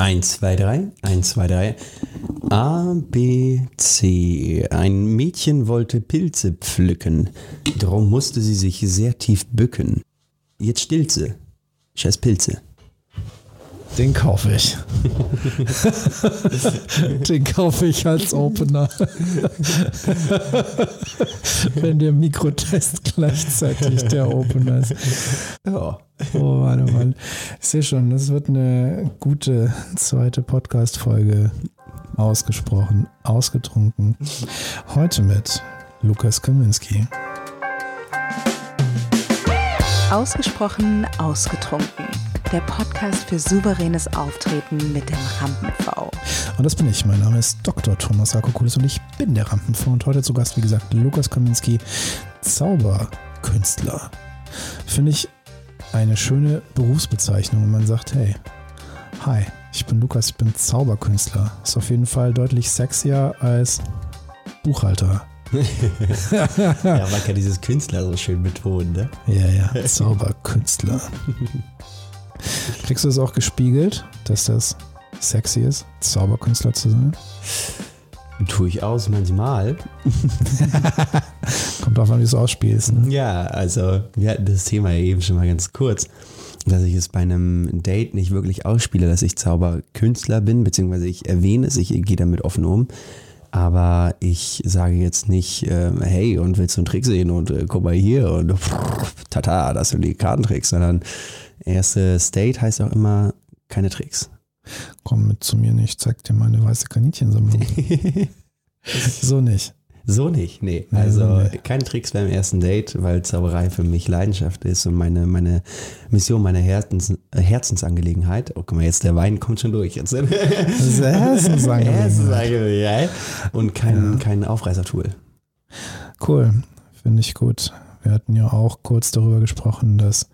1, 2, 3, 1, 2, 3. A, B, C. Ein Mädchen wollte Pilze pflücken. Darum musste sie sich sehr tief bücken. Jetzt stillt sie. Scheiß Pilze. Den kaufe ich. Den kaufe ich als Opener. Wenn der Mikrotest gleichzeitig der Opener ist. Ja. Oh, warte mal. Ich sehe schon, das wird eine gute zweite Podcast-Folge. Ausgesprochen, ausgetrunken. Heute mit Lukas Kaminski. Ausgesprochen ausgetrunken. Der Podcast für souveränes Auftreten mit dem Rampen-V. Und das bin ich. Mein Name ist Dr. Thomas Akokulis und ich bin der Rampen-V. Und heute zu Gast, wie gesagt, Lukas Kaminski, Zauberkünstler. Finde ich eine schöne Berufsbezeichnung, wenn man sagt, hey, hi, ich bin Lukas, ich bin Zauberkünstler. Ist auf jeden Fall deutlich sexier als Buchhalter. ja, man kann dieses Künstler so schön betonen, ne? Ja, ja, Zauberkünstler. Kriegst du es auch gespiegelt, dass das sexy ist, Zauberkünstler zu sein? Tue ich aus manchmal. Kommt drauf an, wie du es ausspielst. Ne? Ja, also wir hatten das Thema ja eben schon mal ganz kurz, dass ich es bei einem Date nicht wirklich ausspiele, dass ich Zauberkünstler bin, beziehungsweise ich erwähne es, ich gehe damit offen um. Aber ich sage jetzt nicht, äh, hey, und willst du einen Trick sehen und äh, guck mal hier und pff, tata, das sind die Kartentricks, sondern erste State heißt auch immer keine Tricks. Komm mit zu mir nicht, zeig dir meine weiße Kaninchensammlung. so nicht. So nicht, nee. Also keine Tricks beim ersten Date, weil Zauberei für mich Leidenschaft ist und meine, meine Mission, meine Herzens, Herzensangelegenheit. Oh, guck mal, jetzt der Wein kommt schon durch. Jetzt. Das ist Herzensangelegenheit. Herzensangelegenheit. Und kein, kein Aufreißertool. Cool, finde ich gut. Wir hatten ja auch kurz darüber gesprochen, dass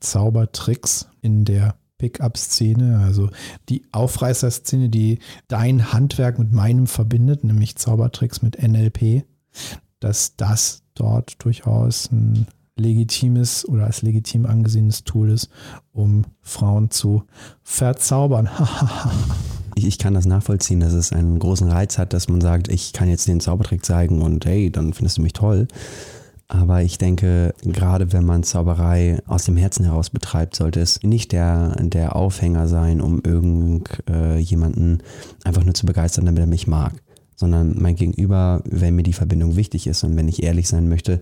Zaubertricks in der Pickup-Szene, also die Aufreißer-Szene, die dein Handwerk mit meinem verbindet, nämlich Zaubertricks mit NLP, dass das dort durchaus ein legitimes oder als legitim angesehenes Tool ist, um Frauen zu verzaubern. Ich, ich kann das nachvollziehen, dass es einen großen Reiz hat, dass man sagt, ich kann jetzt den Zaubertrick zeigen und hey, dann findest du mich toll. Aber ich denke, gerade wenn man Zauberei aus dem Herzen heraus betreibt, sollte es nicht der, der Aufhänger sein, um irgendjemanden einfach nur zu begeistern, damit er mich mag. Sondern mein Gegenüber, wenn mir die Verbindung wichtig ist und wenn ich ehrlich sein möchte,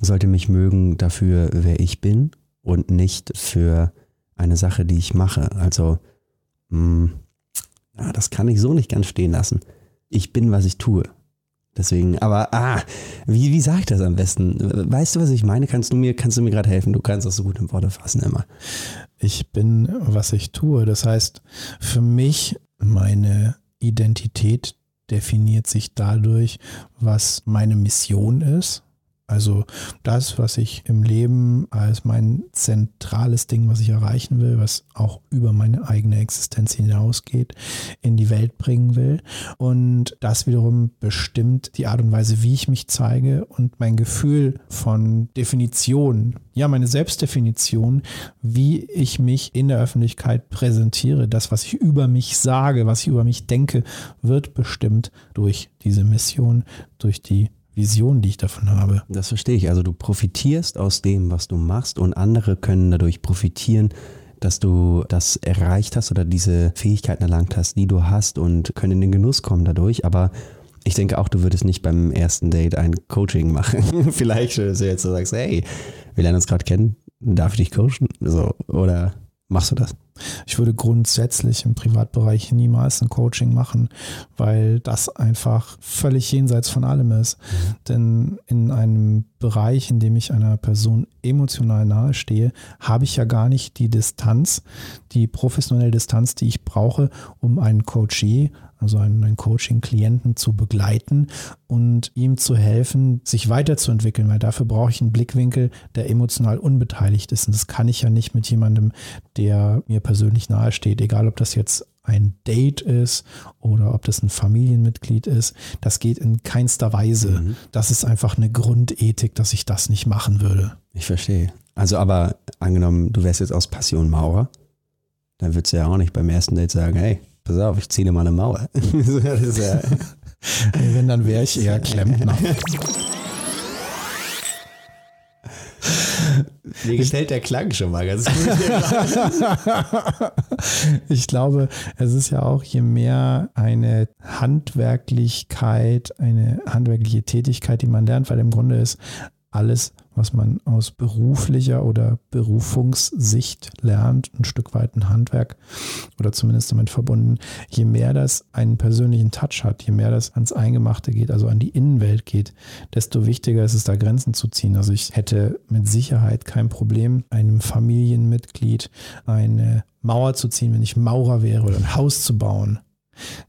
sollte mich mögen dafür, wer ich bin und nicht für eine Sache, die ich mache. Also, mh, ja, das kann ich so nicht ganz stehen lassen. Ich bin, was ich tue. Deswegen, aber ah, wie, wie sage ich das am besten? Weißt du, was ich meine? Kannst du mir, kannst du mir gerade helfen? Du kannst das so gut in Worte fassen immer. ich bin, was ich tue. Das heißt, für mich, meine Identität definiert sich dadurch, was meine Mission ist. Also das, was ich im Leben als mein zentrales Ding, was ich erreichen will, was auch über meine eigene Existenz hinausgeht, in die Welt bringen will. Und das wiederum bestimmt die Art und Weise, wie ich mich zeige und mein Gefühl von Definition, ja, meine Selbstdefinition, wie ich mich in der Öffentlichkeit präsentiere, das, was ich über mich sage, was ich über mich denke, wird bestimmt durch diese Mission, durch die Vision, die ich davon habe. Das verstehe ich. Also du profitierst aus dem, was du machst und andere können dadurch profitieren, dass du das erreicht hast oder diese Fähigkeiten erlangt hast, die du hast und können in den Genuss kommen dadurch. Aber ich denke auch, du würdest nicht beim ersten Date ein Coaching machen. Vielleicht, dass du jetzt so sagst, hey, wir lernen uns gerade kennen, darf ich dich coachen? So, oder machst du das? Ich würde grundsätzlich im Privatbereich niemals ein Coaching machen, weil das einfach völlig jenseits von allem ist. Denn in einem Bereich, in dem ich einer Person emotional nahe stehe, habe ich ja gar nicht die Distanz, die professionelle Distanz, die ich brauche, um einen Coachee, also einen, Coaching-Klienten zu begleiten und ihm zu helfen, sich weiterzuentwickeln, weil dafür brauche ich einen Blickwinkel, der emotional unbeteiligt ist. Und das kann ich ja nicht mit jemandem, der mir persönlich nahe steht, egal ob das jetzt ein Date ist oder ob das ein Familienmitglied ist. Das geht in keinster Weise. Mhm. Das ist einfach eine Grundethik, dass ich das nicht machen würde. Ich verstehe. Also aber angenommen, du wärst jetzt aus Passion Maurer dann würdest du ja auch nicht beim ersten Date sagen, hey, pass auf, ich ziehe dir mal eine Mauer. ja, Wenn, dann wäre ich eher Klempner. Mir gefällt der Klang schon mal ganz gut. ich glaube, es ist ja auch, je mehr eine Handwerklichkeit, eine handwerkliche Tätigkeit, die man lernt, weil im Grunde ist alles, was man aus beruflicher oder Berufungssicht lernt, ein Stück weit ein Handwerk oder zumindest damit verbunden, je mehr das einen persönlichen Touch hat, je mehr das ans Eingemachte geht, also an die Innenwelt geht, desto wichtiger ist es, da Grenzen zu ziehen. Also ich hätte mit Sicherheit kein Problem, einem Familienmitglied eine Mauer zu ziehen, wenn ich Maurer wäre oder ein Haus zu bauen.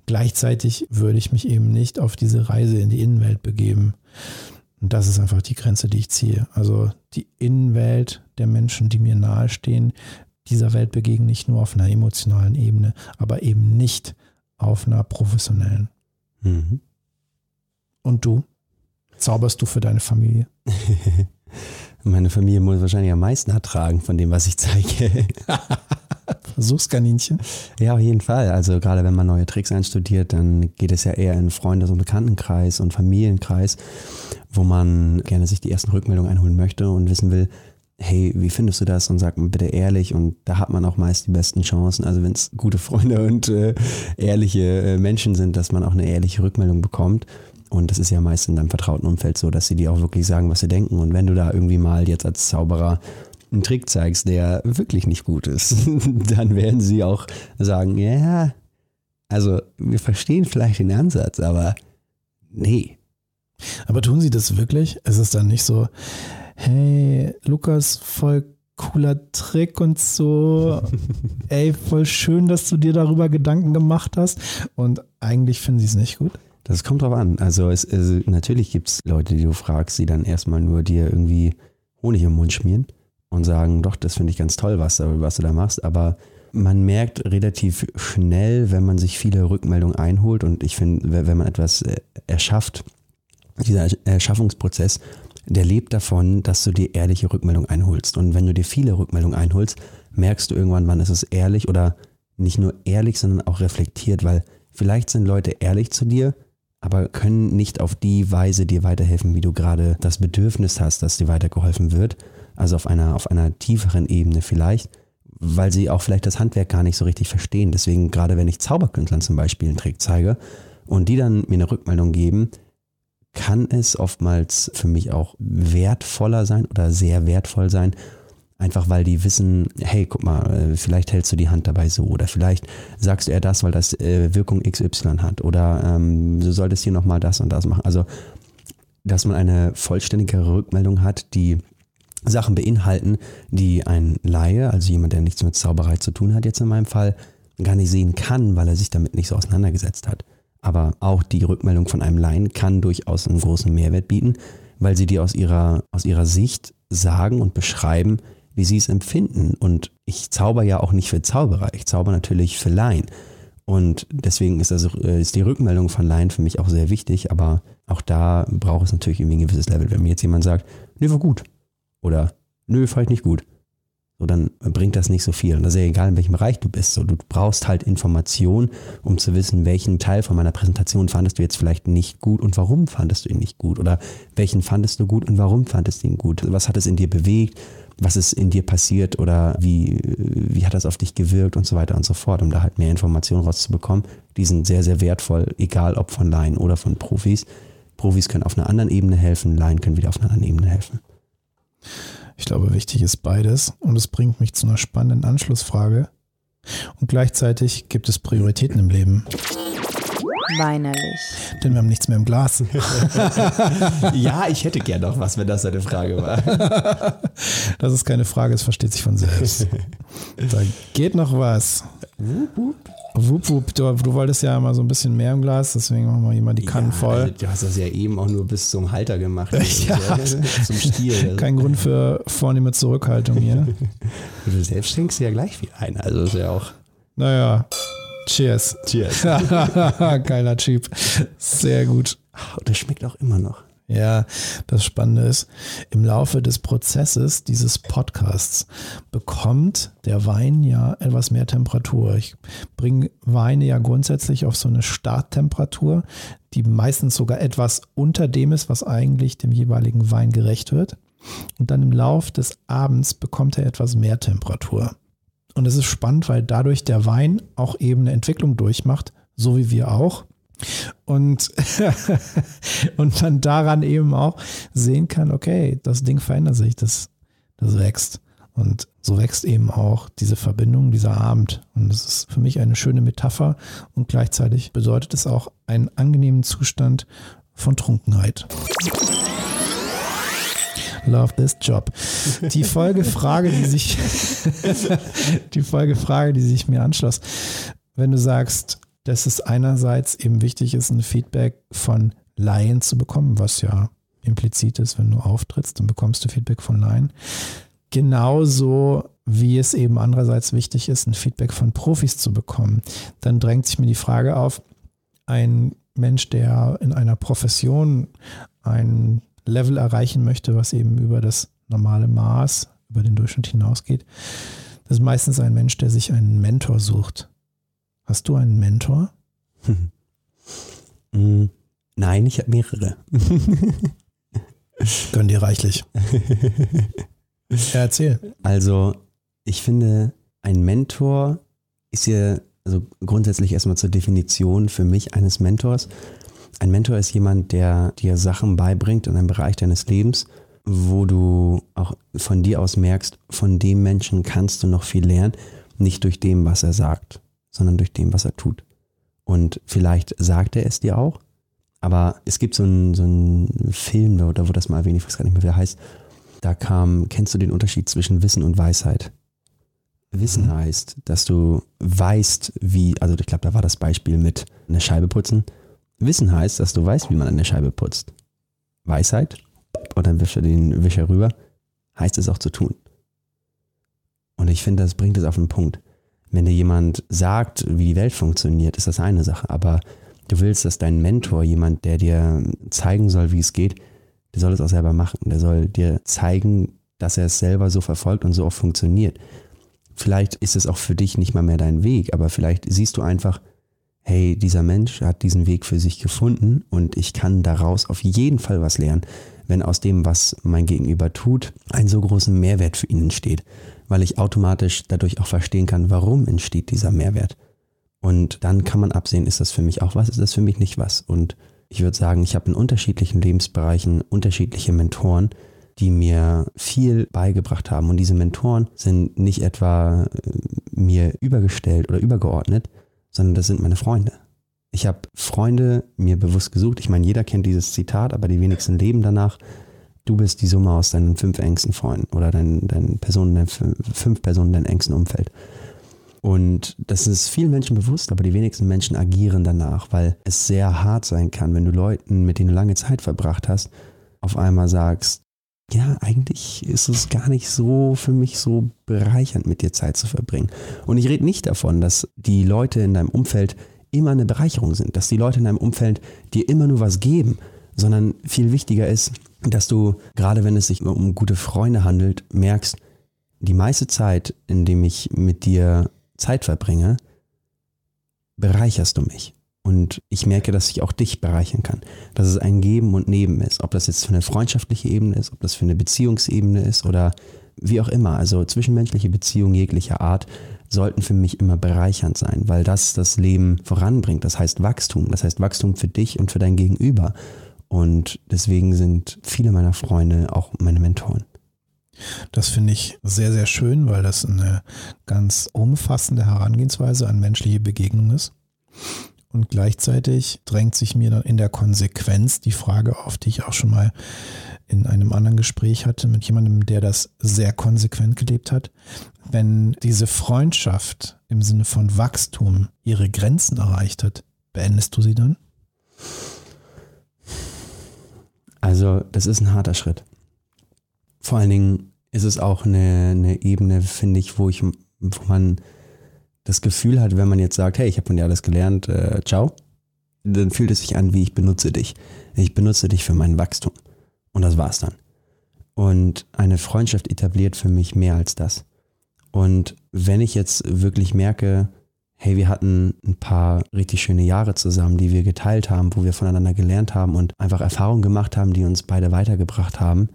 Gleichzeitig würde ich mich eben nicht auf diese Reise in die Innenwelt begeben. Und das ist einfach die Grenze, die ich ziehe. Also die Innenwelt der Menschen, die mir nahestehen, dieser Welt begegnen nicht nur auf einer emotionalen Ebene, aber eben nicht auf einer professionellen. Mhm. Und du? Zauberst du für deine Familie? Meine Familie muss wahrscheinlich am meisten ertragen von dem, was ich zeige. Versuchskaninchen? Ja, auf jeden Fall. Also gerade wenn man neue Tricks einstudiert, dann geht es ja eher in Freundes- und Bekanntenkreis und Familienkreis, wo man gerne sich die ersten Rückmeldungen einholen möchte und wissen will, hey, wie findest du das? Und sag mal bitte ehrlich. Und da hat man auch meist die besten Chancen. Also wenn es gute Freunde und äh, ehrliche äh, Menschen sind, dass man auch eine ehrliche Rückmeldung bekommt. Und das ist ja meist in deinem vertrauten Umfeld so, dass sie dir auch wirklich sagen, was sie denken. Und wenn du da irgendwie mal jetzt als Zauberer einen Trick zeigst, der wirklich nicht gut ist, dann werden sie auch sagen, ja, also wir verstehen vielleicht den Ansatz, aber nee. Aber tun sie das wirklich? Ist es dann nicht so, hey, Lukas, voll cooler Trick und so. Ey, voll schön, dass du dir darüber Gedanken gemacht hast. Und eigentlich finden sie es nicht gut. Das kommt drauf an. Also, es, es natürlich gibt es Leute, die du fragst, die dann erstmal nur dir irgendwie Honig im Mund schmieren und sagen, doch, das finde ich ganz toll, was, was du da machst. Aber man merkt relativ schnell, wenn man sich viele Rückmeldungen einholt und ich finde, wenn man etwas äh, erschafft, dieser Erschaffungsprozess, der lebt davon, dass du dir ehrliche Rückmeldungen einholst. Und wenn du dir viele Rückmeldungen einholst, merkst du irgendwann, wann ist es ehrlich oder nicht nur ehrlich, sondern auch reflektiert, weil vielleicht sind Leute ehrlich zu dir, aber können nicht auf die Weise dir weiterhelfen, wie du gerade das Bedürfnis hast, dass dir weitergeholfen wird. Also auf einer, auf einer tieferen Ebene vielleicht, weil sie auch vielleicht das Handwerk gar nicht so richtig verstehen. Deswegen, gerade wenn ich Zauberkünstlern zum Beispiel einen Trick zeige und die dann mir eine Rückmeldung geben, kann es oftmals für mich auch wertvoller sein oder sehr wertvoll sein, Einfach weil die wissen, hey, guck mal, äh, vielleicht hältst du die Hand dabei so oder vielleicht sagst du eher das, weil das äh, Wirkung XY hat oder ähm, du solltest hier nochmal das und das machen. Also, dass man eine vollständigere Rückmeldung hat, die Sachen beinhalten, die ein Laie, also jemand, der nichts mit Zauberei zu tun hat, jetzt in meinem Fall, gar nicht sehen kann, weil er sich damit nicht so auseinandergesetzt hat. Aber auch die Rückmeldung von einem Laien kann durchaus einen großen Mehrwert bieten, weil sie dir aus ihrer, aus ihrer Sicht sagen und beschreiben, wie sie es empfinden. Und ich zauber ja auch nicht für Zauberer, ich zauber natürlich für Laien. Und deswegen ist, also, ist die Rückmeldung von Laien für mich auch sehr wichtig, aber auch da braucht es natürlich irgendwie ein gewisses Level. Wenn mir jetzt jemand sagt, nee, war gut. Oder nö, fand ich nicht gut. So, dann bringt das nicht so viel. Und das ist ja egal, in welchem Bereich du bist. So, du brauchst halt Informationen, um zu wissen, welchen Teil von meiner Präsentation fandest du jetzt vielleicht nicht gut und warum fandest du ihn nicht gut? Oder welchen fandest du gut und warum fandest du ihn gut? Was hat es in dir bewegt? was ist in dir passiert oder wie, wie hat das auf dich gewirkt und so weiter und so fort, um da halt mehr Informationen rauszubekommen. Die sind sehr, sehr wertvoll, egal ob von Laien oder von Profis. Profis können auf einer anderen Ebene helfen, Laien können wieder auf einer anderen Ebene helfen. Ich glaube, wichtig ist beides und es bringt mich zu einer spannenden Anschlussfrage. Und gleichzeitig gibt es Prioritäten im Leben. Weinerlich. Denn wir haben nichts mehr im Glas. ja, ich hätte gern noch was, wenn das eine Frage war. das ist keine Frage, es versteht sich von selbst. Da geht noch was. Wupp, wupp. Du, du, wolltest ja mal so ein bisschen mehr im Glas, deswegen machen wir hier mal die Kannen ja, voll. Also du hast das ja eben auch nur bis zum Halter gemacht. ja. zum Stiel. Kein Grund für vornehme Zurückhaltung hier. Du selbst schenkst ja gleich viel ein, also ist ja auch. Naja, Cheers. Cheers. Geiler Cheap. Sehr gut. Und das schmeckt auch immer noch. Ja, das Spannende ist, im Laufe des Prozesses dieses Podcasts bekommt der Wein ja etwas mehr Temperatur. Ich bringe Weine ja grundsätzlich auf so eine Starttemperatur, die meistens sogar etwas unter dem ist, was eigentlich dem jeweiligen Wein gerecht wird. Und dann im Lauf des Abends bekommt er etwas mehr Temperatur. Und es ist spannend, weil dadurch der Wein auch eben eine Entwicklung durchmacht, so wie wir auch. Und, und man daran eben auch sehen kann, okay, das Ding verändert sich, das, das wächst. Und so wächst eben auch diese Verbindung, dieser Abend. Und das ist für mich eine schöne Metapher und gleichzeitig bedeutet es auch einen angenehmen Zustand von Trunkenheit. Love this job. Die Folgefrage, die sich, die Folgefrage, die sich mir anschloss. Wenn du sagst, dass es einerseits eben wichtig ist, ein Feedback von Laien zu bekommen, was ja implizit ist, wenn du auftrittst, dann bekommst du Feedback von Laien. Genauso wie es eben andererseits wichtig ist, ein Feedback von Profis zu bekommen. Dann drängt sich mir die Frage auf, ein Mensch, der in einer Profession ein Level erreichen möchte, was eben über das normale Maß, über den Durchschnitt hinausgeht, das ist meistens ein Mensch, der sich einen Mentor sucht. Hast du einen Mentor? Mm, Nein, ich habe mehrere. Gönn dir reichlich. ja, erzähl. Also, ich finde, ein Mentor ist ja, also grundsätzlich erstmal zur Definition für mich eines Mentors. Ein Mentor ist jemand, der dir Sachen beibringt in einem Bereich deines Lebens, wo du auch von dir aus merkst, von dem Menschen kannst du noch viel lernen, nicht durch dem, was er sagt, sondern durch dem, was er tut. Und vielleicht sagt er es dir auch, aber es gibt so einen, so einen Film, oder wo das mal erwähnt, ich weiß gar nicht mehr, wie er heißt. Da kam, kennst du den Unterschied zwischen Wissen und Weisheit? Wissen Mhm. heißt, dass du weißt, wie, also ich glaube, da war das Beispiel mit eine Scheibe putzen. Wissen heißt, dass du weißt, wie man eine Scheibe putzt. Weisheit, und dann wischt er den Wischer rüber, heißt es auch zu tun. Und ich finde, das bringt es auf den Punkt. Wenn dir jemand sagt, wie die Welt funktioniert, ist das eine Sache. Aber du willst, dass dein Mentor, jemand, der dir zeigen soll, wie es geht, der soll es auch selber machen. Der soll dir zeigen, dass er es selber so verfolgt und so auch funktioniert. Vielleicht ist es auch für dich nicht mal mehr dein Weg, aber vielleicht siehst du einfach, hey, dieser Mensch hat diesen Weg für sich gefunden und ich kann daraus auf jeden Fall was lernen, wenn aus dem, was mein Gegenüber tut, ein so großen Mehrwert für ihn entsteht, weil ich automatisch dadurch auch verstehen kann, warum entsteht dieser Mehrwert. Und dann kann man absehen, ist das für mich auch was, ist das für mich nicht was. Und ich würde sagen, ich habe in unterschiedlichen Lebensbereichen unterschiedliche Mentoren, die mir viel beigebracht haben. Und diese Mentoren sind nicht etwa äh, mir übergestellt oder übergeordnet, sondern das sind meine Freunde. Ich habe Freunde mir bewusst gesucht. Ich meine, jeder kennt dieses Zitat, aber die wenigsten leben danach. Du bist die Summe aus deinen fünf engsten Freunden oder deinen, deinen Personen, deinen fünf Personen in deinem engsten Umfeld. Und das ist vielen Menschen bewusst, aber die wenigsten Menschen agieren danach, weil es sehr hart sein kann, wenn du Leuten, mit denen du lange Zeit verbracht hast, auf einmal sagst, ja, eigentlich ist es gar nicht so für mich so bereichernd, mit dir Zeit zu verbringen. Und ich rede nicht davon, dass die Leute in deinem Umfeld immer eine Bereicherung sind, dass die Leute in deinem Umfeld dir immer nur was geben, sondern viel wichtiger ist, dass du, gerade wenn es sich um gute Freunde handelt, merkst, die meiste Zeit, in dem ich mit dir Zeit verbringe, bereicherst du mich. Und ich merke, dass ich auch dich bereichern kann. Dass es ein Geben und Neben ist. Ob das jetzt für eine freundschaftliche Ebene ist, ob das für eine Beziehungsebene ist oder wie auch immer. Also zwischenmenschliche Beziehungen jeglicher Art sollten für mich immer bereichernd sein, weil das das Leben voranbringt. Das heißt Wachstum. Das heißt Wachstum für dich und für dein Gegenüber. Und deswegen sind viele meiner Freunde auch meine Mentoren. Das finde ich sehr, sehr schön, weil das eine ganz umfassende Herangehensweise an menschliche Begegnung ist. Und gleichzeitig drängt sich mir dann in der Konsequenz die Frage auf, die ich auch schon mal in einem anderen Gespräch hatte mit jemandem, der das sehr konsequent gelebt hat. Wenn diese Freundschaft im Sinne von Wachstum ihre Grenzen erreicht hat, beendest du sie dann? Also das ist ein harter Schritt. Vor allen Dingen ist es auch eine, eine Ebene, finde ich, wo ich, wo man das Gefühl hat, wenn man jetzt sagt, hey, ich habe von dir alles gelernt, äh, ciao, dann fühlt es sich an, wie ich benutze dich. Ich benutze dich für mein Wachstum. Und das war's dann. Und eine Freundschaft etabliert für mich mehr als das. Und wenn ich jetzt wirklich merke, hey, wir hatten ein paar richtig schöne Jahre zusammen, die wir geteilt haben, wo wir voneinander gelernt haben und einfach Erfahrungen gemacht haben, die uns beide weitergebracht haben,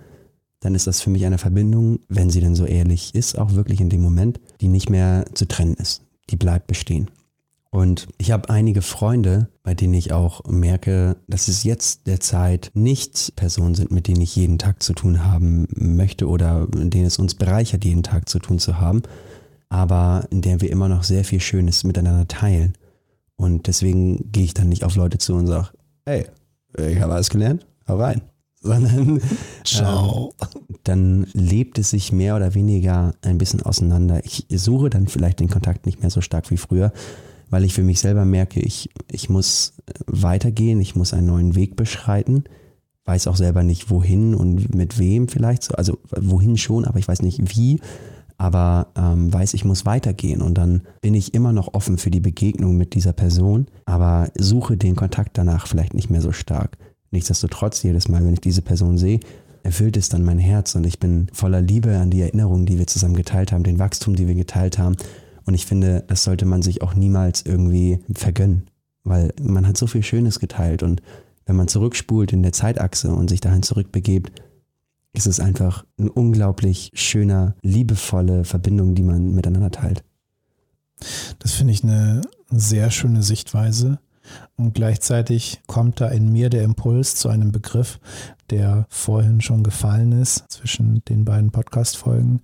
dann ist das für mich eine Verbindung, wenn sie denn so ehrlich ist, auch wirklich in dem Moment, die nicht mehr zu trennen ist. Die bleibt bestehen. Und ich habe einige Freunde, bei denen ich auch merke, dass es jetzt der Zeit nicht Personen sind, mit denen ich jeden Tag zu tun haben möchte oder denen es uns bereichert, jeden Tag zu tun zu haben, aber in der wir immer noch sehr viel Schönes miteinander teilen. Und deswegen gehe ich dann nicht auf Leute zu und sage, hey, ich habe alles gelernt, hau rein. Sondern Ciao. Äh, dann lebt es sich mehr oder weniger ein bisschen auseinander. Ich suche dann vielleicht den Kontakt nicht mehr so stark wie früher, weil ich für mich selber merke, ich, ich muss weitergehen, ich muss einen neuen Weg beschreiten, weiß auch selber nicht wohin und mit wem vielleicht so, also wohin schon, aber ich weiß nicht wie aber ähm, weiß, ich muss weitergehen und dann bin ich immer noch offen für die Begegnung mit dieser Person, aber suche den Kontakt danach vielleicht nicht mehr so stark. Nichtsdestotrotz, jedes Mal, wenn ich diese Person sehe, erfüllt es dann mein Herz und ich bin voller Liebe an die Erinnerungen, die wir zusammen geteilt haben, den Wachstum, die wir geteilt haben. Und ich finde, das sollte man sich auch niemals irgendwie vergönnen, weil man hat so viel Schönes geteilt und wenn man zurückspult in der Zeitachse und sich dahin zurückbegebt, ist es einfach eine unglaublich schöne, liebevolle Verbindung, die man miteinander teilt. Das finde ich eine sehr schöne Sichtweise. Und gleichzeitig kommt da in mir der Impuls zu einem Begriff, der vorhin schon gefallen ist zwischen den beiden Podcast-Folgen.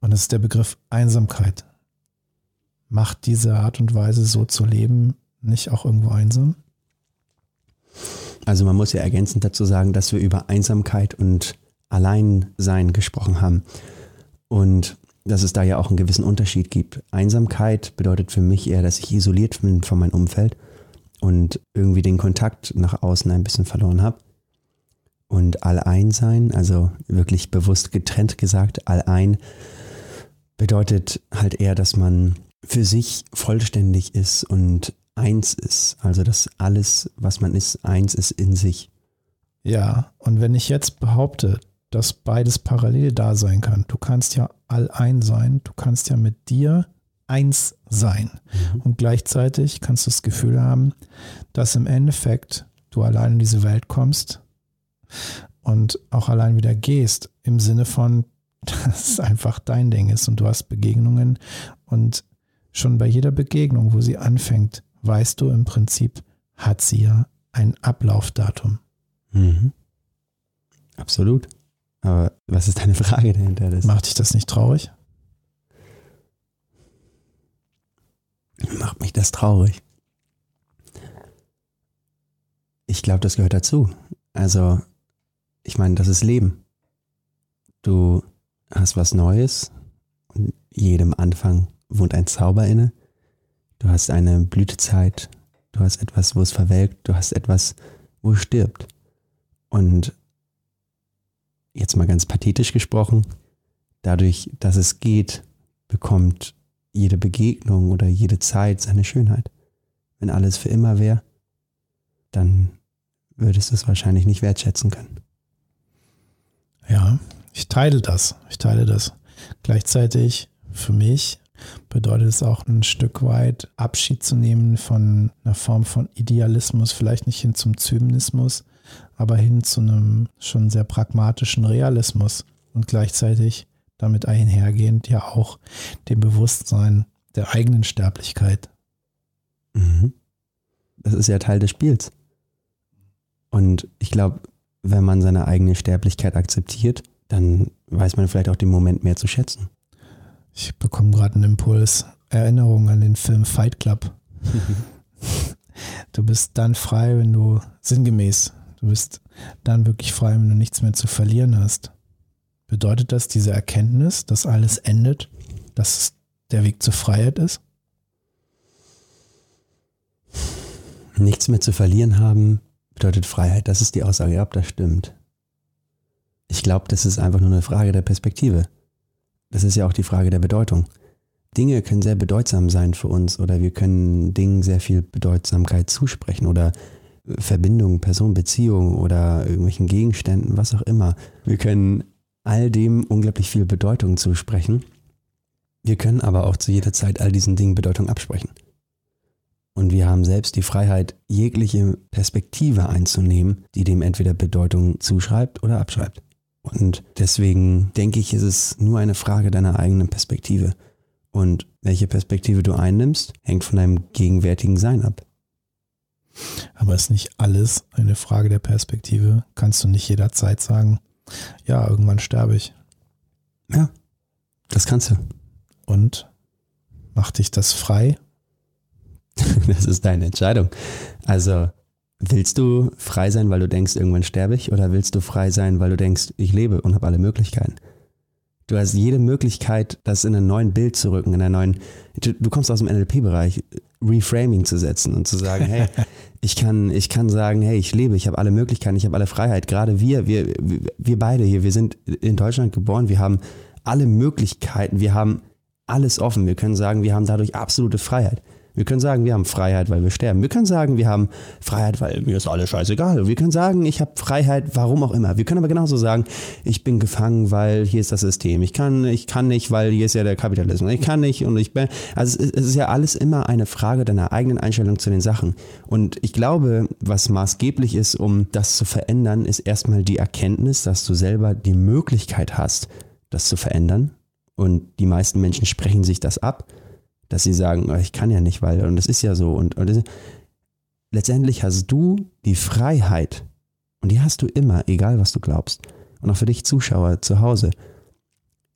Und das ist der Begriff Einsamkeit. Macht diese Art und Weise so zu leben nicht auch irgendwo einsam? Also man muss ja ergänzend dazu sagen, dass wir über Einsamkeit und Alleinsein gesprochen haben. Und dass es da ja auch einen gewissen Unterschied gibt. Einsamkeit bedeutet für mich eher, dass ich isoliert bin von meinem Umfeld und irgendwie den Kontakt nach außen ein bisschen verloren habe. Und Alleinsein, also wirklich bewusst getrennt gesagt, Allein bedeutet halt eher, dass man für sich vollständig ist und eins ist. Also dass alles, was man ist, eins ist in sich. Ja, und wenn ich jetzt behaupte, dass beides parallel da sein kann, du kannst ja allein sein, du kannst ja mit dir eins sein. Mhm. Und gleichzeitig kannst du das Gefühl haben, dass im Endeffekt du allein in diese Welt kommst und auch allein wieder gehst, im Sinne von, dass es einfach dein Ding ist und du hast Begegnungen und schon bei jeder Begegnung, wo sie anfängt, weißt du im Prinzip, hat sie ja ein Ablaufdatum. Mhm. Absolut. Aber was ist deine Frage dahinter? Das Macht dich das nicht traurig? Macht mich das traurig? Ich glaube, das gehört dazu. Also, ich meine, das ist Leben. Du hast was Neues und jedem Anfang wohnt ein Zauber inne. Du hast eine Blütezeit, du hast etwas, wo es verwelkt, du hast etwas, wo es stirbt. Und jetzt mal ganz pathetisch gesprochen, dadurch, dass es geht, bekommt jede Begegnung oder jede Zeit seine Schönheit. Wenn alles für immer wäre, dann würdest du es wahrscheinlich nicht wertschätzen können. Ja, ich teile das. Ich teile das. Gleichzeitig für mich bedeutet es auch ein Stück weit Abschied zu nehmen von einer Form von Idealismus, vielleicht nicht hin zum Zynismus, aber hin zu einem schon sehr pragmatischen Realismus und gleichzeitig damit einhergehend ja auch dem Bewusstsein der eigenen Sterblichkeit. Mhm. Das ist ja Teil des Spiels. Und ich glaube, wenn man seine eigene Sterblichkeit akzeptiert, dann weiß man vielleicht auch den Moment mehr zu schätzen. Ich bekomme gerade einen Impuls. Erinnerung an den Film Fight Club. du bist dann frei, wenn du sinngemäß, du bist dann wirklich frei, wenn du nichts mehr zu verlieren hast. Bedeutet das diese Erkenntnis, dass alles endet, dass es der Weg zur Freiheit ist? Nichts mehr zu verlieren haben bedeutet Freiheit. Das ist die Aussage. Ja, das stimmt. Ich glaube, das ist einfach nur eine Frage der Perspektive das ist ja auch die Frage der Bedeutung. Dinge können sehr bedeutsam sein für uns oder wir können Dingen sehr viel Bedeutsamkeit zusprechen oder Verbindungen, Personen, Beziehungen oder irgendwelchen Gegenständen, was auch immer. Wir können all dem unglaublich viel Bedeutung zusprechen. Wir können aber auch zu jeder Zeit all diesen Dingen Bedeutung absprechen. Und wir haben selbst die Freiheit, jegliche Perspektive einzunehmen, die dem entweder Bedeutung zuschreibt oder abschreibt. Und deswegen denke ich, ist es nur eine Frage deiner eigenen Perspektive. Und welche Perspektive du einnimmst, hängt von deinem gegenwärtigen Sein ab. Aber ist nicht alles eine Frage der Perspektive? Kannst du nicht jederzeit sagen, ja, irgendwann sterbe ich. Ja, das kannst du. Und macht dich das frei? Das ist deine Entscheidung. Also willst du frei sein, weil du denkst, irgendwann sterbe ich, oder willst du frei sein, weil du denkst, ich lebe und habe alle Möglichkeiten? Du hast jede Möglichkeit, das in einem neuen Bild zu rücken, in einer neuen. Du, du kommst aus dem NLP-Bereich, Reframing zu setzen und zu sagen, hey, ich kann, ich kann sagen, hey, ich lebe, ich habe alle Möglichkeiten, ich habe alle Freiheit. Gerade wir, wir, wir beide hier, wir sind in Deutschland geboren, wir haben alle Möglichkeiten, wir haben alles offen. Wir können sagen, wir haben dadurch absolute Freiheit. Wir können sagen, wir haben Freiheit, weil wir sterben. Wir können sagen, wir haben Freiheit, weil mir ist alles scheißegal. Wir können sagen, ich habe Freiheit, warum auch immer. Wir können aber genauso sagen, ich bin gefangen, weil hier ist das System. Ich kann, ich kann nicht, weil hier ist ja der Kapitalismus. Ich kann nicht und ich bin. Also es ist ja alles immer eine Frage deiner eigenen Einstellung zu den Sachen. Und ich glaube, was maßgeblich ist, um das zu verändern, ist erstmal die Erkenntnis, dass du selber die Möglichkeit hast, das zu verändern. Und die meisten Menschen sprechen sich das ab dass sie sagen, oh, ich kann ja nicht, weil, und das ist ja so. Und, und letztendlich hast du die Freiheit, und die hast du immer, egal was du glaubst. Und auch für dich Zuschauer zu Hause,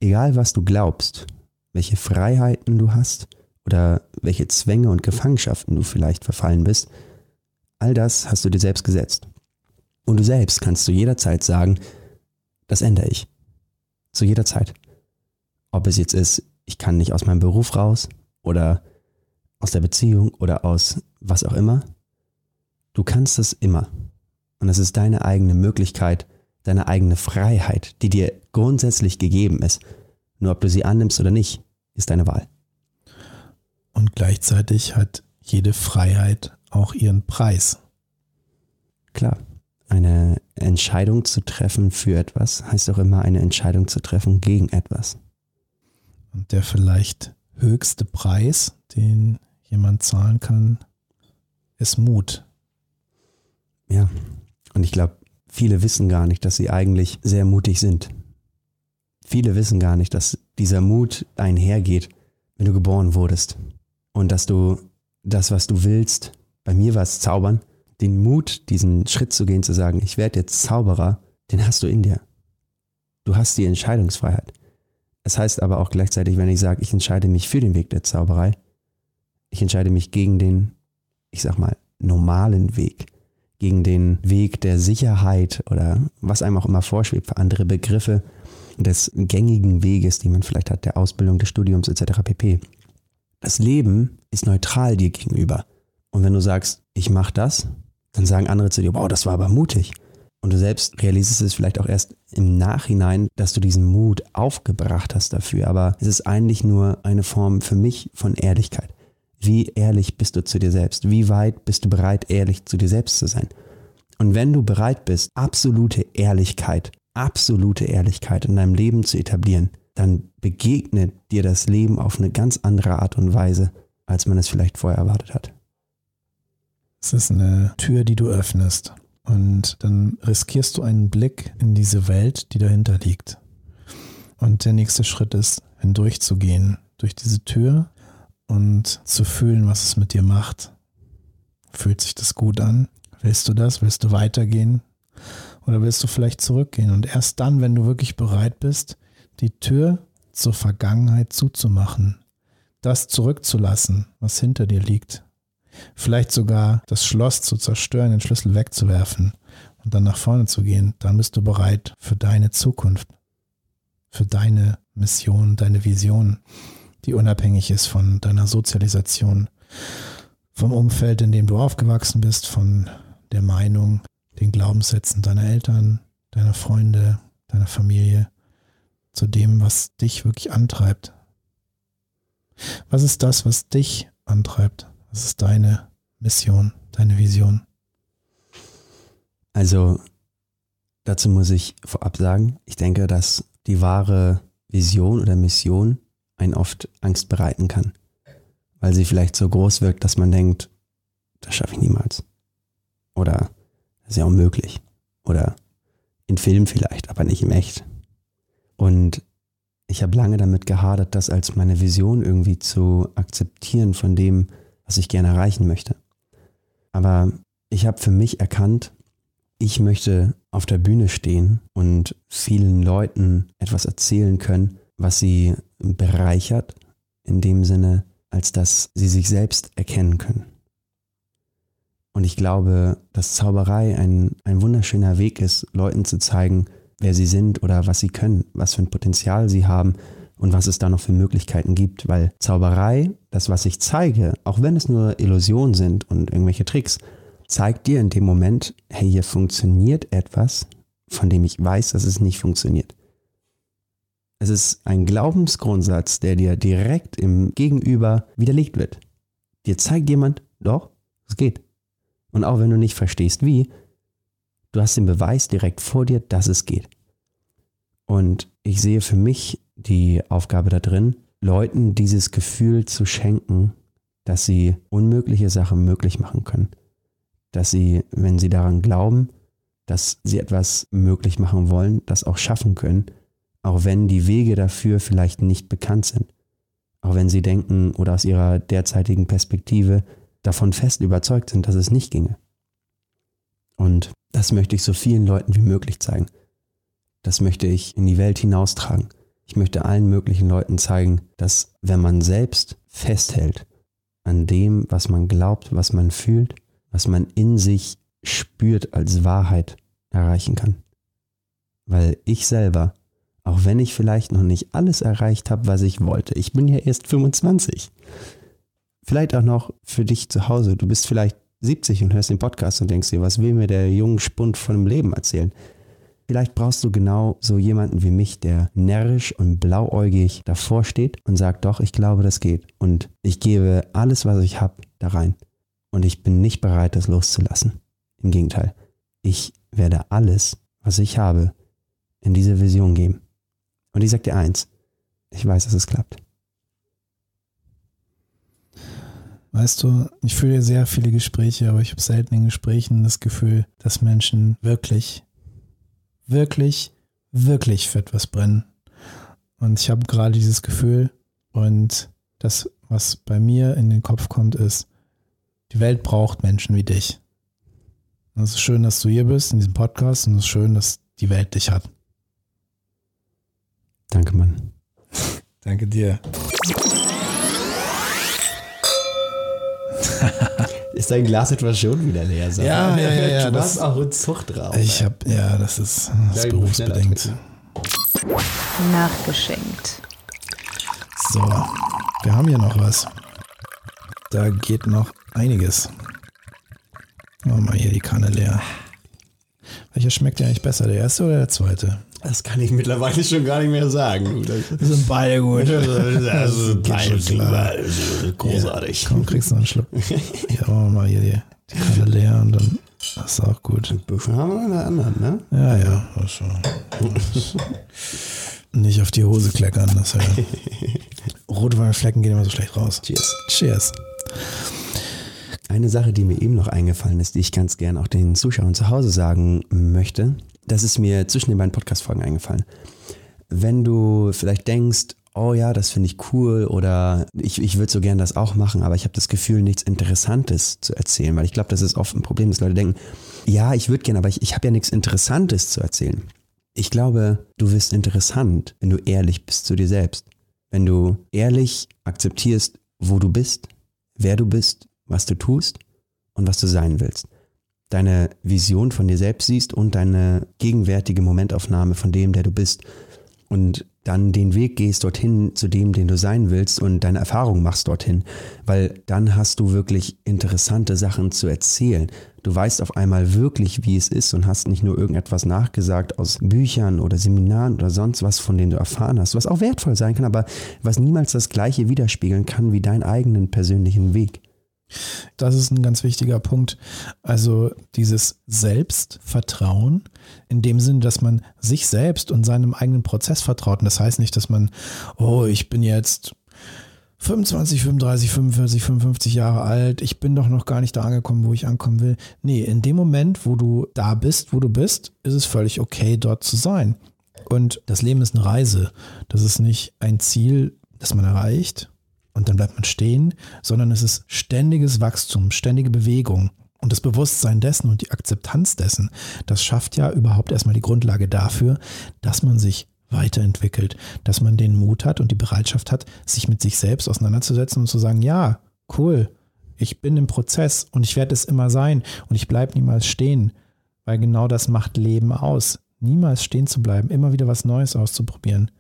egal was du glaubst, welche Freiheiten du hast oder welche Zwänge und Gefangenschaften du vielleicht verfallen bist, all das hast du dir selbst gesetzt. Und du selbst kannst zu jeder Zeit sagen, das ändere ich. Zu jeder Zeit. Ob es jetzt ist, ich kann nicht aus meinem Beruf raus, oder aus der Beziehung oder aus was auch immer. Du kannst es immer. Und es ist deine eigene Möglichkeit, deine eigene Freiheit, die dir grundsätzlich gegeben ist. Nur ob du sie annimmst oder nicht, ist deine Wahl. Und gleichzeitig hat jede Freiheit auch ihren Preis. Klar, eine Entscheidung zu treffen für etwas heißt auch immer eine Entscheidung zu treffen gegen etwas. Und der vielleicht höchste Preis, den jemand zahlen kann, ist Mut. Ja, und ich glaube, viele wissen gar nicht, dass sie eigentlich sehr mutig sind. Viele wissen gar nicht, dass dieser Mut einhergeht, wenn du geboren wurdest. Und dass du das, was du willst, bei mir war es Zaubern, den Mut, diesen Schritt zu gehen, zu sagen, ich werde jetzt Zauberer, den hast du in dir. Du hast die Entscheidungsfreiheit. Es heißt aber auch gleichzeitig, wenn ich sage, ich entscheide mich für den Weg der Zauberei, ich entscheide mich gegen den, ich sag mal, normalen Weg, gegen den Weg der Sicherheit oder was einem auch immer vorschwebt, für andere Begriffe des gängigen Weges, die man vielleicht hat, der Ausbildung, des Studiums etc. pp. Das Leben ist neutral dir gegenüber. Und wenn du sagst, ich mache das, dann sagen andere zu dir, wow, das war aber mutig. Und du selbst realisierst es vielleicht auch erst im Nachhinein, dass du diesen Mut aufgebracht hast dafür. Aber es ist eigentlich nur eine Form für mich von Ehrlichkeit. Wie ehrlich bist du zu dir selbst? Wie weit bist du bereit, ehrlich zu dir selbst zu sein? Und wenn du bereit bist, absolute Ehrlichkeit, absolute Ehrlichkeit in deinem Leben zu etablieren, dann begegnet dir das Leben auf eine ganz andere Art und Weise, als man es vielleicht vorher erwartet hat. Es ist eine Tür, die du öffnest. Und dann riskierst du einen Blick in diese Welt, die dahinter liegt. Und der nächste Schritt ist, hindurchzugehen durch diese Tür und zu fühlen, was es mit dir macht. Fühlt sich das gut an? Willst du das? Willst du weitergehen? Oder willst du vielleicht zurückgehen? Und erst dann, wenn du wirklich bereit bist, die Tür zur Vergangenheit zuzumachen, das zurückzulassen, was hinter dir liegt, vielleicht sogar das Schloss zu zerstören, den Schlüssel wegzuwerfen und dann nach vorne zu gehen, dann bist du bereit für deine Zukunft, für deine Mission, deine Vision, die unabhängig ist von deiner Sozialisation, vom Umfeld, in dem du aufgewachsen bist, von der Meinung, den Glaubenssätzen deiner Eltern, deiner Freunde, deiner Familie, zu dem, was dich wirklich antreibt. Was ist das, was dich antreibt? Was ist deine Mission, deine Vision? Also dazu muss ich vorab sagen, ich denke, dass die wahre Vision oder Mission einen oft Angst bereiten kann, weil sie vielleicht so groß wirkt, dass man denkt, das schaffe ich niemals. Oder das ist ja unmöglich. Oder in Film vielleicht, aber nicht im Echt. Und ich habe lange damit gehadert, das als meine Vision irgendwie zu akzeptieren von dem, was ich gerne erreichen möchte. Aber ich habe für mich erkannt, ich möchte auf der Bühne stehen und vielen Leuten etwas erzählen können, was sie bereichert, in dem Sinne, als dass sie sich selbst erkennen können. Und ich glaube, dass Zauberei ein, ein wunderschöner Weg ist, Leuten zu zeigen, wer sie sind oder was sie können, was für ein Potenzial sie haben und was es da noch für Möglichkeiten gibt. Weil Zauberei, das, was ich zeige, auch wenn es nur Illusionen sind und irgendwelche Tricks, zeigt dir in dem Moment, hey, hier funktioniert etwas, von dem ich weiß, dass es nicht funktioniert. Es ist ein Glaubensgrundsatz, der dir direkt im Gegenüber widerlegt wird. Dir zeigt jemand, doch, es geht. Und auch wenn du nicht verstehst, wie, du hast den Beweis direkt vor dir, dass es geht. Und ich sehe für mich die Aufgabe da drin, Leuten dieses Gefühl zu schenken, dass sie unmögliche Sachen möglich machen können. Dass sie, wenn sie daran glauben, dass sie etwas möglich machen wollen, das auch schaffen können, auch wenn die Wege dafür vielleicht nicht bekannt sind. Auch wenn sie denken oder aus ihrer derzeitigen Perspektive davon fest überzeugt sind, dass es nicht ginge. Und das möchte ich so vielen Leuten wie möglich zeigen. Das möchte ich in die Welt hinaustragen. Ich möchte allen möglichen Leuten zeigen, dass wenn man selbst festhält an dem, was man glaubt, was man fühlt, was man in sich spürt als Wahrheit erreichen kann. Weil ich selber, auch wenn ich vielleicht noch nicht alles erreicht habe, was ich wollte, ich bin ja erst 25, vielleicht auch noch für dich zu Hause. Du bist vielleicht 70 und hörst den Podcast und denkst dir, was will mir der junge Spund von dem Leben erzählen? Vielleicht brauchst du genau so jemanden wie mich, der närrisch und blauäugig davor steht und sagt, doch, ich glaube, das geht. Und ich gebe alles, was ich habe, da rein. Und ich bin nicht bereit, das loszulassen. Im Gegenteil, ich werde alles, was ich habe, in diese Vision geben. Und ich sage dir eins, ich weiß, dass es klappt. Weißt du, ich führe sehr viele Gespräche, aber ich habe selten in Gesprächen das Gefühl, dass Menschen wirklich, wirklich, wirklich für etwas brennen. Und ich habe gerade dieses Gefühl und das, was bei mir in den Kopf kommt, ist, die Welt braucht Menschen wie dich. Und es ist schön, dass du hier bist in diesem Podcast und es ist schön, dass die Welt dich hat. Danke, Mann. Danke dir. ist dein Glas etwa schon wieder leer? Sag. Ja, ja, ja, ja. Du hast auch einen Zucht drauf. Ich habe, ja, das ist, das ist berufsbedingt. Nachgeschenkt. So, wir haben hier noch was. Da geht noch einiges. Machen wir mal hier die Kanne leer. Welcher schmeckt dir eigentlich besser, der erste oder der zweite? Das kann ich mittlerweile schon gar nicht mehr sagen. Das sind beide gut. Das sind beide klar. Großartig. Ja, komm, kriegst du noch einen Schluck. Hier machen wir mal hier die, die Kanne leer und dann das ist auch gut. Ein bisschen haben wir noch eine andere, ne? Ja, ja. Das schon. Nicht auf die Hose kleckern. Das ja. Rotweinflecken gehen immer so schlecht raus. Cheers. Cheers. Eine Sache, die mir eben noch eingefallen ist, die ich ganz gern auch den Zuschauern zu Hause sagen möchte, das ist mir zwischen den beiden Podcast-Folgen eingefallen. Wenn du vielleicht denkst, oh ja, das finde ich cool oder ich, ich würde so gern das auch machen, aber ich habe das Gefühl, nichts Interessantes zu erzählen, weil ich glaube, das ist oft ein Problem, dass Leute denken, ja, ich würde gern, aber ich, ich habe ja nichts Interessantes zu erzählen. Ich glaube, du wirst interessant, wenn du ehrlich bist zu dir selbst. Wenn du ehrlich akzeptierst, wo du bist, wer du bist, was du tust und was du sein willst deine Vision von dir selbst siehst und deine gegenwärtige Momentaufnahme von dem, der du bist. Und dann den Weg gehst dorthin zu dem, den du sein willst und deine Erfahrungen machst dorthin, weil dann hast du wirklich interessante Sachen zu erzählen. Du weißt auf einmal wirklich, wie es ist und hast nicht nur irgendetwas nachgesagt aus Büchern oder Seminaren oder sonst was, von denen du erfahren hast, was auch wertvoll sein kann, aber was niemals das gleiche widerspiegeln kann wie deinen eigenen persönlichen Weg. Das ist ein ganz wichtiger Punkt. Also dieses Selbstvertrauen in dem Sinne, dass man sich selbst und seinem eigenen Prozess vertraut. Und das heißt nicht, dass man, oh, ich bin jetzt 25, 35, 45, 55 Jahre alt, ich bin doch noch gar nicht da angekommen, wo ich ankommen will. Nee, in dem Moment, wo du da bist, wo du bist, ist es völlig okay, dort zu sein. Und das Leben ist eine Reise. Das ist nicht ein Ziel, das man erreicht, und dann bleibt man stehen, sondern es ist ständiges Wachstum, ständige Bewegung. Und das Bewusstsein dessen und die Akzeptanz dessen, das schafft ja überhaupt erstmal die Grundlage dafür, dass man sich weiterentwickelt, dass man den Mut hat und die Bereitschaft hat, sich mit sich selbst auseinanderzusetzen und zu sagen, ja, cool, ich bin im Prozess und ich werde es immer sein und ich bleibe niemals stehen, weil genau das macht Leben aus. Niemals stehen zu bleiben, immer wieder was Neues auszuprobieren.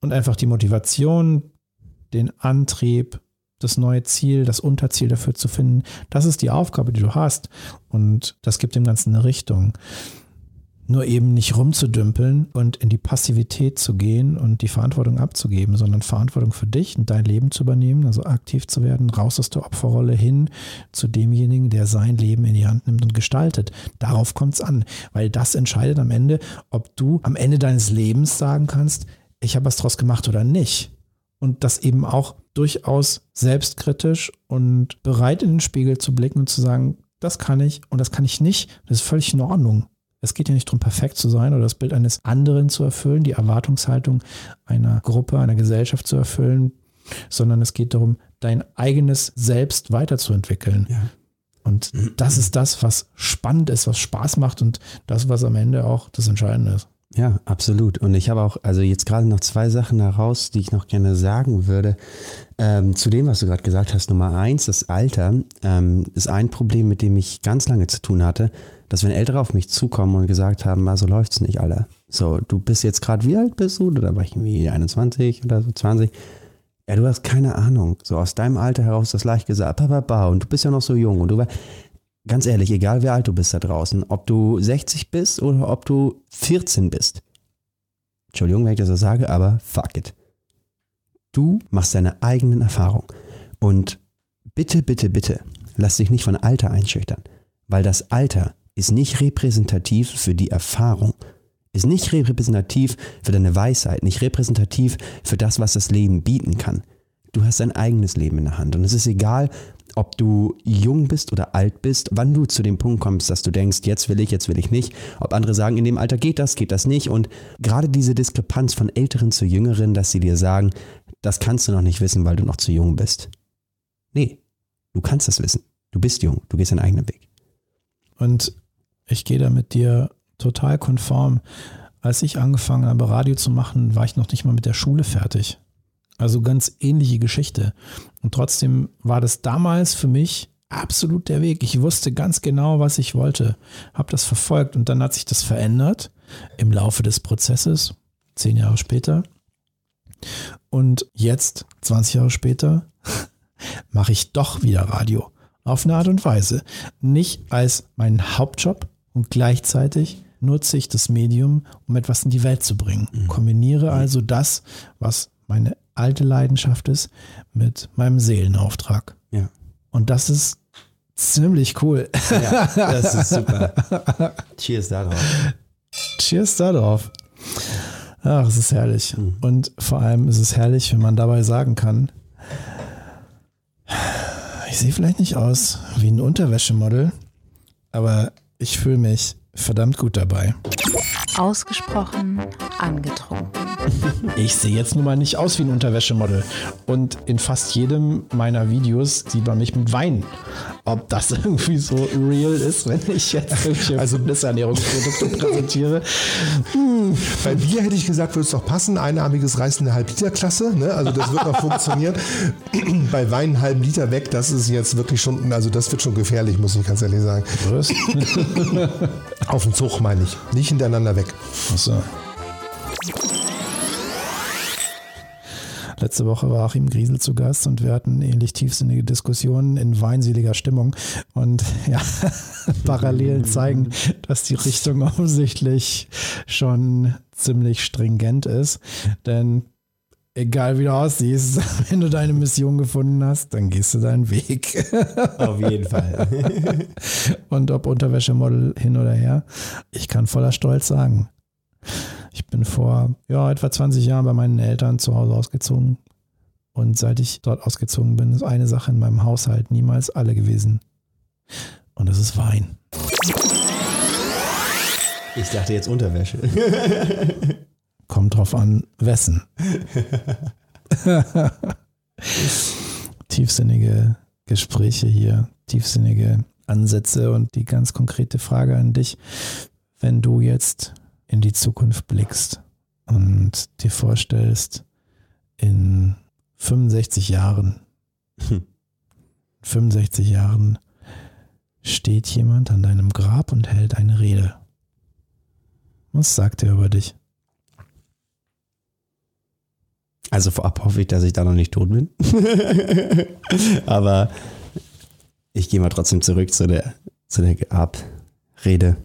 Und einfach die Motivation, den Antrieb, das neue Ziel, das Unterziel dafür zu finden. Das ist die Aufgabe, die du hast. Und das gibt dem Ganzen eine Richtung. Nur eben nicht rumzudümpeln und in die Passivität zu gehen und die Verantwortung abzugeben, sondern Verantwortung für dich und dein Leben zu übernehmen, also aktiv zu werden, raus aus der Opferrolle hin zu demjenigen, der sein Leben in die Hand nimmt und gestaltet. Darauf kommt es an, weil das entscheidet am Ende, ob du am Ende deines Lebens sagen kannst, ich habe was draus gemacht oder nicht und das eben auch durchaus selbstkritisch und bereit in den Spiegel zu blicken und zu sagen, das kann ich und das kann ich nicht. Das ist völlig in Ordnung. Es geht ja nicht darum, perfekt zu sein oder das Bild eines anderen zu erfüllen, die Erwartungshaltung einer Gruppe, einer Gesellschaft zu erfüllen, sondern es geht darum, dein eigenes Selbst weiterzuentwickeln. Ja. Und das ist das, was spannend ist, was Spaß macht und das, was am Ende auch das Entscheidende ist. Ja, absolut. Und ich habe auch, also jetzt gerade noch zwei Sachen heraus, die ich noch gerne sagen würde. Ähm, zu dem, was du gerade gesagt hast, Nummer eins, das Alter, ähm, ist ein Problem, mit dem ich ganz lange zu tun hatte, dass wenn Ältere auf mich zukommen und gesagt haben, also läuft's nicht, Alter. So, du bist jetzt gerade, wie alt bist du? Da war ich irgendwie 21 oder so 20. Ja, du hast keine Ahnung. So aus deinem Alter heraus das leicht gesagt, ba, und du bist ja noch so jung und du war, ganz ehrlich, egal wie alt du bist da draußen, ob du 60 bist oder ob du 14 bist. Entschuldigung, wenn ich das so sage, aber fuck it. Du machst deine eigenen Erfahrungen. Und bitte, bitte, bitte, lass dich nicht von Alter einschüchtern, weil das Alter ist nicht repräsentativ für die Erfahrung, ist nicht repräsentativ für deine Weisheit, nicht repräsentativ für das, was das Leben bieten kann. Du hast dein eigenes Leben in der Hand und es ist egal, ob du jung bist oder alt bist, wann du zu dem Punkt kommst, dass du denkst, jetzt will ich, jetzt will ich nicht, ob andere sagen, in dem Alter geht das, geht das nicht und gerade diese Diskrepanz von Älteren zu Jüngeren, dass sie dir sagen, das kannst du noch nicht wissen, weil du noch zu jung bist. Nee, du kannst das wissen. Du bist jung, du gehst deinen eigenen Weg. Und ich gehe da mit dir total konform. Als ich angefangen habe, Radio zu machen, war ich noch nicht mal mit der Schule fertig. Also ganz ähnliche Geschichte. Und trotzdem war das damals für mich absolut der Weg. Ich wusste ganz genau, was ich wollte, habe das verfolgt und dann hat sich das verändert im Laufe des Prozesses, zehn Jahre später. Und jetzt, 20 Jahre später, mache ich doch wieder Radio. Auf eine Art und Weise. Nicht als meinen Hauptjob und gleichzeitig nutze ich das Medium, um etwas in die Welt zu bringen. Mhm. Kombiniere also das, was meine alte Leidenschaft ist, mit meinem Seelenauftrag. Ja. Und das ist ziemlich cool. Ja, das ist super. Cheers darauf. Cheers darauf. Ach, es ist herrlich. Mhm. Und vor allem ist es herrlich, wenn man dabei sagen kann, ich sehe vielleicht nicht aus wie ein Unterwäschemodel, aber ich fühle mich verdammt gut dabei. Ausgesprochen angetrunken. Ich sehe jetzt nun mal nicht aus wie ein Unterwäschemodel. Und in fast jedem meiner Videos sieht man mich mit Wein. Ob das irgendwie so real ist, wenn ich jetzt irgendwelche also, Ernährungsprodukte präsentiere. Hm. Bei Bier hätte ich gesagt, würde es doch passen. Einarmiges Reis in der Halbliterklasse. Ne? Also das wird noch funktionieren. Bei Wein einen halben Liter weg, das ist jetzt wirklich schon, also das wird schon gefährlich, muss ich ganz ehrlich sagen. Auf den Zug meine ich. Nicht hintereinander weg. Achso. Letzte Woche war Achim Griesel zu Gast und wir hatten ähnlich tiefsinnige Diskussionen in weinseliger Stimmung. Und ja, Parallelen zeigen, dass die Richtung offensichtlich schon ziemlich stringent ist. Denn egal wie du aussiehst, wenn du deine Mission gefunden hast, dann gehst du deinen Weg. Auf jeden Fall. Und ob Unterwäschemodel hin oder her, ich kann voller Stolz sagen, ich bin vor ja, etwa 20 Jahren bei meinen Eltern zu Hause ausgezogen. Und seit ich dort ausgezogen bin, ist eine Sache in meinem Haushalt niemals alle gewesen. Und das ist Wein. Ich dachte jetzt Unterwäsche. Kommt drauf an, wessen. Tiefsinnige Gespräche hier, tiefsinnige Ansätze und die ganz konkrete Frage an dich. Wenn du jetzt in die Zukunft blickst und dir vorstellst, in 65 Jahren, hm. 65 Jahren steht jemand an deinem Grab und hält eine Rede. Was sagt er über dich? Also vorab hoffe ich, dass ich da noch nicht tot bin. Aber ich gehe mal trotzdem zurück zu der, zu der Abrede.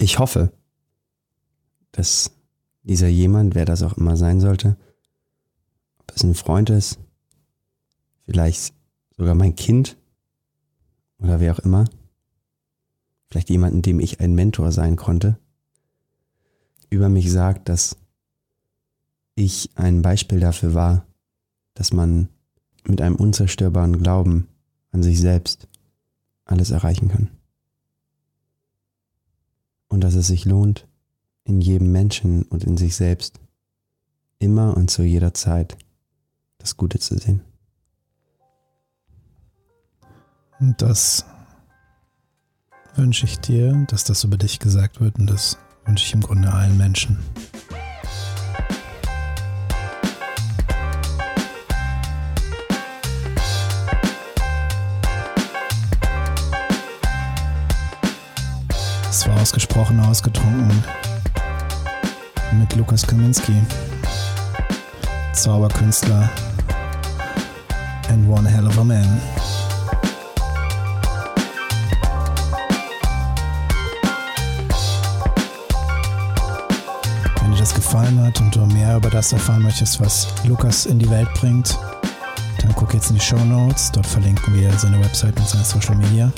Ich hoffe, dass dieser jemand, wer das auch immer sein sollte, ob es ein Freund ist, vielleicht sogar mein Kind oder wer auch immer, vielleicht jemanden, dem ich ein Mentor sein konnte, über mich sagt, dass ich ein Beispiel dafür war, dass man mit einem unzerstörbaren Glauben an sich selbst alles erreichen kann. Und dass es sich lohnt, in jedem Menschen und in sich selbst immer und zu jeder Zeit das Gute zu sehen. Und das wünsche ich dir, dass das über dich gesagt wird und das wünsche ich im Grunde allen Menschen. Es war ausgesprochen ausgetrunken mit Lukas Kaminski, Zauberkünstler and one hell of a man. das gefallen hat und du mehr über das erfahren möchtest, was Lukas in die Welt bringt, dann guck jetzt in die Show Notes. Dort verlinken wir seine Website und seine Social Media.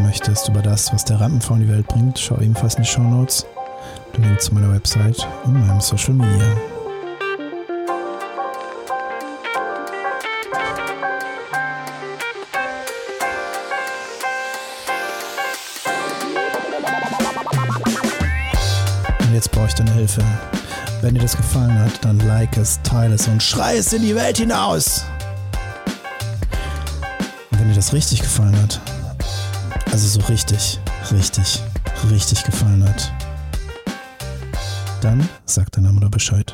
Erfahren möchtest über das, was der Rampenfrau in die Welt bringt, schau ebenfalls in die Show Notes. Den Link zu meiner Website und meinem Social Media. Hilfe. Wenn dir das gefallen hat, dann like es, teile es und schrei es in die Welt hinaus. Und wenn dir das richtig gefallen hat, also so richtig, richtig, richtig gefallen hat, dann sag deiner Mutter Bescheid.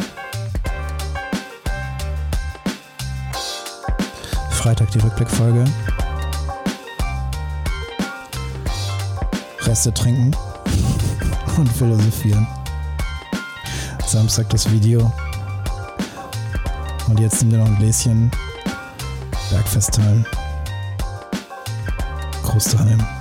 Freitag die Rückblickfolge. Reste trinken und philosophieren. Samstag das Video. Und jetzt nimm dir noch ein Gläschen. Bergfest teilen. Groß daheim.